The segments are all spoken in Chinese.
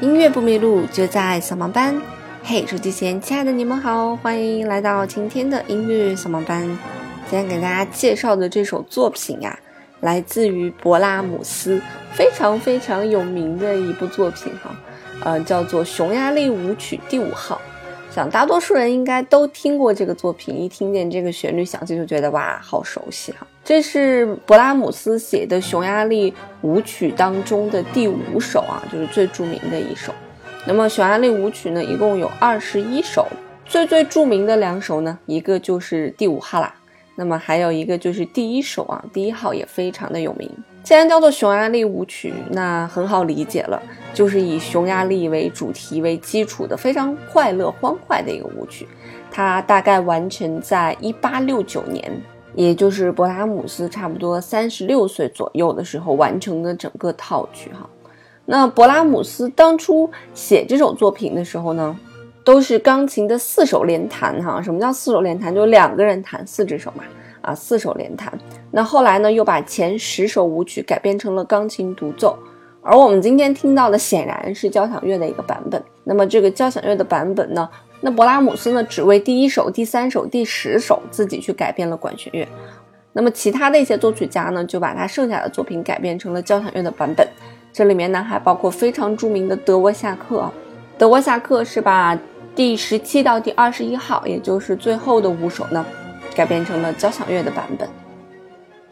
音乐不迷路，就在扫盲班。嘿，手机前亲爱的你们好，欢迎来到今天的音乐扫盲班。今天给大家介绍的这首作品呀，来自于勃拉姆斯，非常非常有名的一部作品哈，呃，叫做《匈牙利舞曲第五号》。想大多数人应该都听过这个作品，一听见这个旋律响起就觉得哇，好熟悉哈。这是勃拉姆斯写的匈牙利舞曲当中的第五首啊，就是最著名的一首。那么匈牙利舞曲呢，一共有二十一首，最最著名的两首呢，一个就是第五号啦，那么还有一个就是第一首啊，第一号也非常的有名。既然叫做匈牙利舞曲，那很好理解了，就是以匈牙利为主题为基础的非常快乐欢快的一个舞曲。它大概完成在一八六九年，也就是勃拉姆斯差不多三十六岁左右的时候完成的整个套曲哈。那勃拉姆斯当初写这首作品的时候呢，都是钢琴的四手联弹哈。什么叫四手联弹？就两个人弹四只手嘛。啊，四手联弹。那后来呢，又把前十首舞曲改编成了钢琴独奏，而我们今天听到的显然是交响乐的一个版本。那么这个交响乐的版本呢，那勃拉姆斯呢，只为第一首、第三首、第十首自己去改编了管弦乐。那么其他的一些作曲家呢，就把他剩下的作品改编成了交响乐的版本。这里面呢，还包括非常著名的德沃夏克啊。德沃夏克是把第十七到第二十一号，也就是最后的五首呢。改编成了交响乐的版本。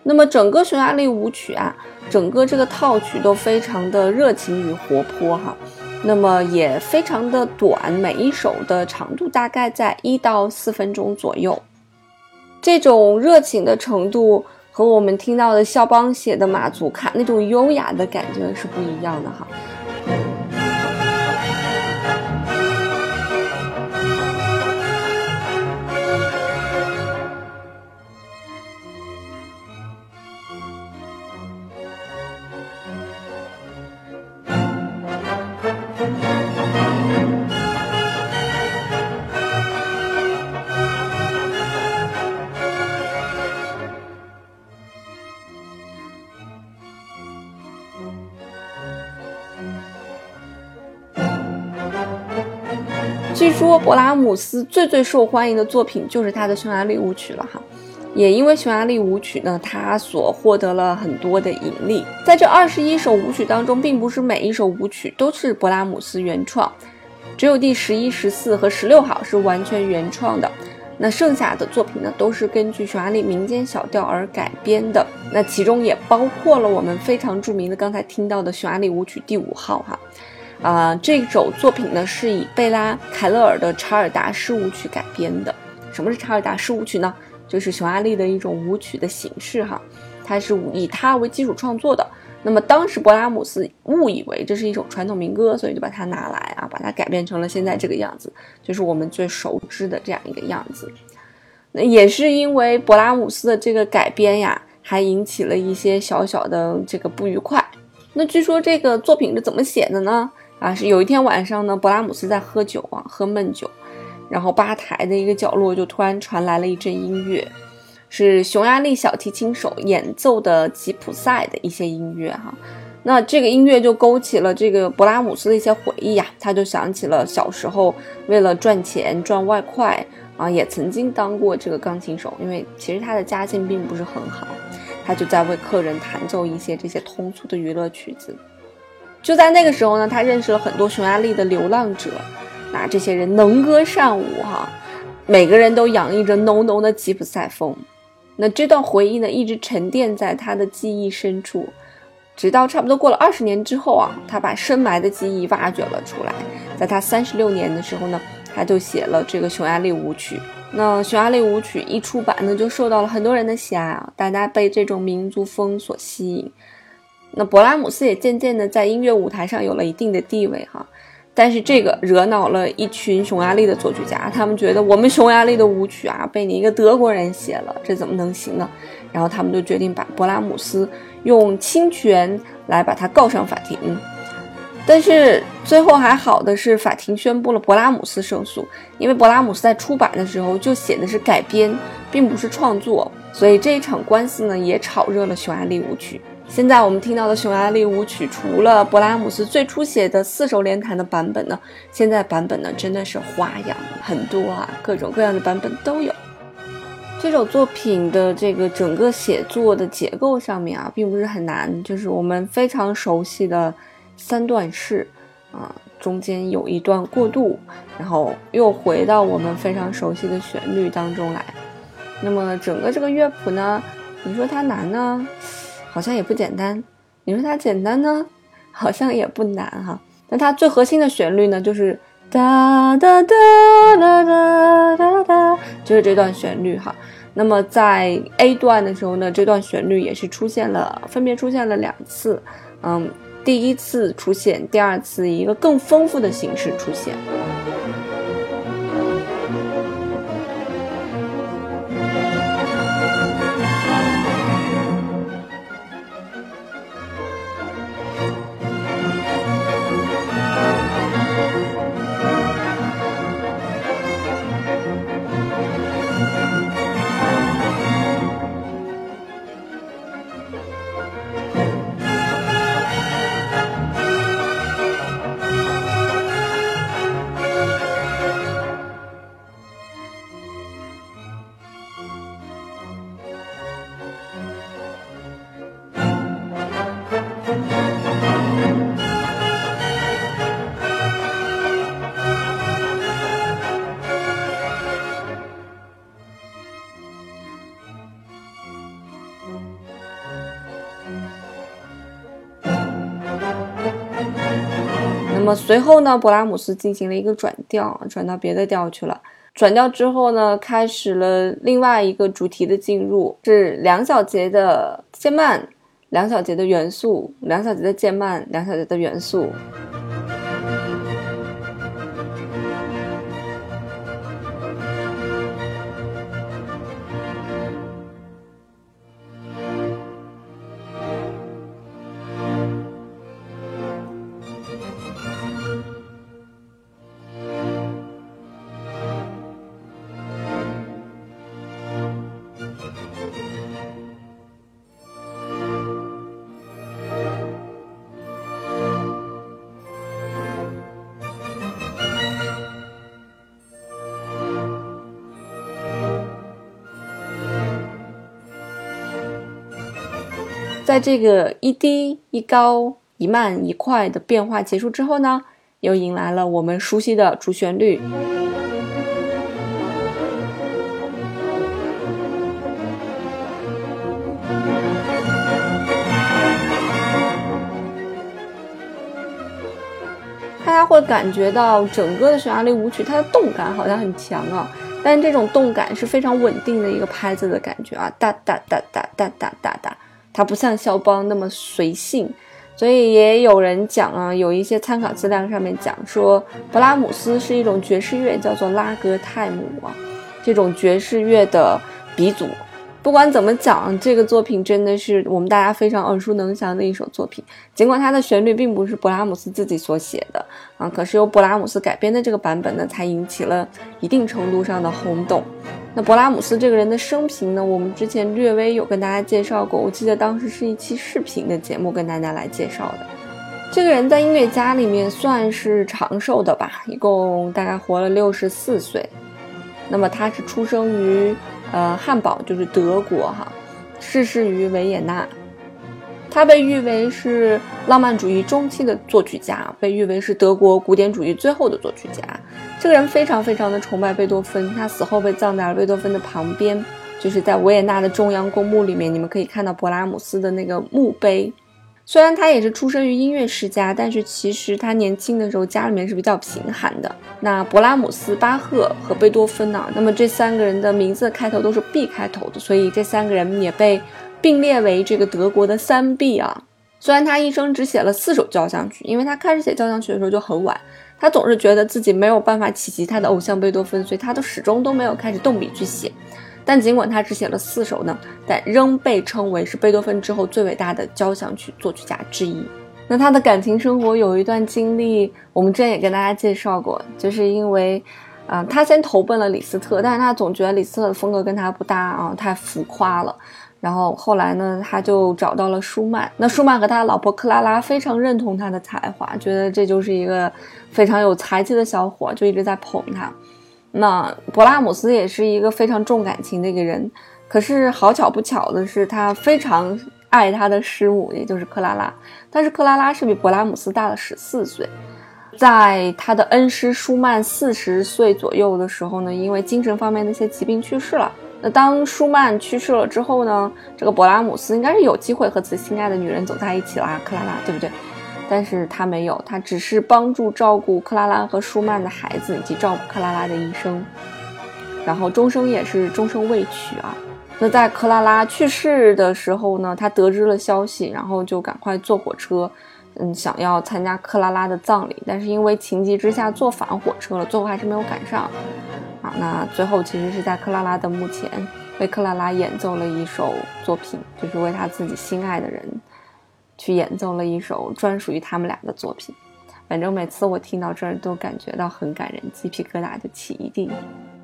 那么整个匈牙利舞曲啊，整个这个套曲都非常的热情与活泼哈。那么也非常的短，每一首的长度大概在一到四分钟左右。这种热情的程度和我们听到的肖邦写的马祖卡那种优雅的感觉是不一样的哈。说勃拉姆斯最最受欢迎的作品就是他的匈牙利舞曲了哈，也因为匈牙利舞曲呢，他所获得了很多的盈利。在这二十一首舞曲当中，并不是每一首舞曲都是勃拉姆斯原创，只有第十一、十四和十六号是完全原创的。那剩下的作品呢，都是根据匈牙利民间小调而改编的。那其中也包括了我们非常著名的刚才听到的匈牙利舞曲第五号哈。啊这首作品呢是以贝拉凯勒尔的查尔达式舞曲改编的。什么是查尔达式舞曲呢？就是匈牙利的一种舞曲的形式哈，它是以它为基础创作的。那么当时勃拉姆斯误以为这是一首传统民歌，所以就把它拿来啊，把它改编成了现在这个样子，就是我们最熟知的这样一个样子。那也是因为勃拉姆斯的这个改编呀，还引起了一些小小的这个不愉快。那据说这个作品是怎么写的呢？啊，是有一天晚上呢，勃拉姆斯在喝酒啊，喝闷酒，然后吧台的一个角落就突然传来了一阵音乐，是匈牙利小提琴手演奏的吉普赛的一些音乐哈。那这个音乐就勾起了这个勃拉姆斯的一些回忆呀，他就想起了小时候为了赚钱赚外快啊，也曾经当过这个钢琴手，因为其实他的家境并不是很好，他就在为客人弹奏一些这些通俗的娱乐曲子。就在那个时候呢，他认识了很多匈牙利的流浪者，那这些人能歌善舞哈，每个人都洋溢着浓浓的吉普赛风。那这段回忆呢，一直沉淀在他的记忆深处，直到差不多过了二十年之后啊，他把深埋的记忆挖掘了出来。在他三十六年的时候呢，他就写了这个匈牙利舞曲，那匈牙利舞曲一出版呢，就受到了很多人的喜爱啊，大家被这种民族风所吸引。那勃拉姆斯也渐渐的在音乐舞台上有了一定的地位哈。但是这个惹恼了一群匈牙利的作曲家，他们觉得我们匈牙利的舞曲啊被你一个德国人写了，这怎么能行呢？然后他们就决定把勃拉姆斯用侵权来把他告上法庭。但是最后还好的是，法庭宣布了勃拉姆斯胜诉，因为勃拉姆斯在出版的时候就写的是改编，并不是创作，所以这一场官司呢也炒热了匈牙利舞曲。现在我们听到的匈牙利舞曲，除了勃拉姆斯最初写的四手联弹的版本呢，现在版本呢真的是花样很多啊，各种各样的版本都有。这首作品的这个整个写作的结构上面啊，并不是很难，就是我们非常熟悉的三段式啊，中间有一段过渡，然后又回到我们非常熟悉的旋律当中来。那么整个这个乐谱呢，你说它难呢？好像也不简单，你说它简单呢，好像也不难哈。那它最核心的旋律呢，就是哒哒哒哒哒哒哒，就是这段旋律哈。那么在 A 段的时候呢，这段旋律也是出现了，分别出现了两次，嗯，第一次出现，第二次以一个更丰富的形式出现。么随后呢，勃拉姆斯进行了一个转调，转到别的调去了。转调之后呢，开始了另外一个主题的进入，是两小节的渐慢，两小节的元素，两小节的渐慢，两小节的元素。在这个一低一高、一慢一快的变化结束之后呢，又迎来了我们熟悉的主旋律。大家会感觉到整个的匈牙利舞曲，它的动感好像很强啊，但这种动感是非常稳定的一个拍子的感觉啊，哒哒哒哒哒哒哒哒。它不像肖邦那么随性，所以也有人讲啊，有一些参考资料上面讲说，勃拉姆斯是一种爵士乐，叫做拉格泰姆啊，这种爵士乐的鼻祖。不管怎么讲，这个作品真的是我们大家非常耳熟能详的一首作品。尽管它的旋律并不是勃拉姆斯自己所写的啊，可是由勃拉姆斯改编的这个版本呢，才引起了一定程度上的轰动。那勃拉姆斯这个人的生平呢，我们之前略微有跟大家介绍过，我记得当时是一期视频的节目跟大家来介绍的。这个人在音乐家里面算是长寿的吧，一共大概活了六十四岁。那么他是出生于呃汉堡，就是德国哈，逝世于维也纳。他被誉为是浪漫主义中期的作曲家，被誉为是德国古典主义最后的作曲家。这个人非常非常的崇拜贝多芬，他死后被葬在了贝多芬的旁边，就是在维也纳的中央公墓里面，你们可以看到勃拉姆斯的那个墓碑。虽然他也是出生于音乐世家，但是其实他年轻的时候家里面是比较贫寒的。那勃拉姆斯、巴赫和贝多芬呢？那么这三个人的名字开头都是 B 开头的，所以这三个人也被并列为这个德国的三 B 啊。虽然他一生只写了四首交响曲，因为他开始写交响曲的时候就很晚，他总是觉得自己没有办法企及他的偶像贝多芬，所以他都始终都没有开始动笔去写。但尽管他只写了四首呢，但仍被称为是贝多芬之后最伟大的交响曲作曲家之一。那他的感情生活有一段经历，我们之前也跟大家介绍过，就是因为，啊，他先投奔了李斯特，但是他总觉得李斯特的风格跟他不搭啊，太浮夸了。然后后来呢，他就找到了舒曼。那舒曼和他老婆克拉拉非常认同他的才华，觉得这就是一个非常有才气的小伙，就一直在捧他。那勃拉姆斯也是一个非常重感情的一个人，可是好巧不巧的是，他非常爱他的师母，也就是克拉拉。但是克拉拉是比勃拉姆斯大了十四岁，在他的恩师舒曼四十岁左右的时候呢，因为精神方面的一些疾病去世了。那当舒曼去世了之后呢，这个勃拉姆斯应该是有机会和自己心爱的女人走在一起啦，克拉拉，对不对？但是他没有，他只是帮助照顾克拉拉和舒曼的孩子，以及照顾克拉拉的一生，然后终生也是终生未娶啊。那在克拉拉去世的时候呢，他得知了消息，然后就赶快坐火车，嗯，想要参加克拉拉的葬礼，但是因为情急之下坐反火车了，最后还是没有赶上。那最后其实是在克拉拉的墓前为克拉拉演奏了一首作品，就是为他自己心爱的人。去演奏了一首专属于他们俩的作品，反正每次我听到这儿都感觉到很感人，鸡皮疙瘩就起一地。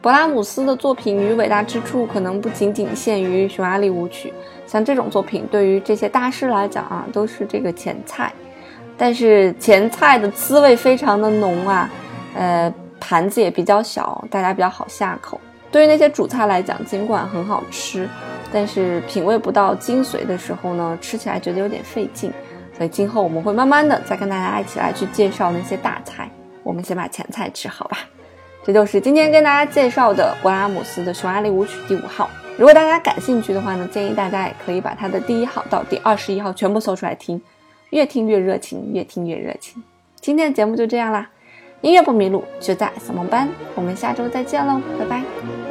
勃拉姆斯的作品与伟大之处可能不仅仅限于匈牙利舞曲，像这种作品对于这些大师来讲啊，都是这个前菜，但是前菜的滋味非常的浓啊，呃，盘子也比较小，大家比较好下口。对于那些主菜来讲，尽管很好吃。但是品味不到精髓的时候呢，吃起来觉得有点费劲，所以今后我们会慢慢的再跟大家一起来去介绍那些大菜。我们先把前菜吃好吧。这就是今天跟大家介绍的勃拉姆斯的匈牙利舞曲第五号。如果大家感兴趣的话呢，建议大家也可以把它的第一号到第二十一号全部搜出来听，越听越热情，越听越热情。今天的节目就这样啦，音乐不迷路就在小梦班，我们下周再见喽，拜拜。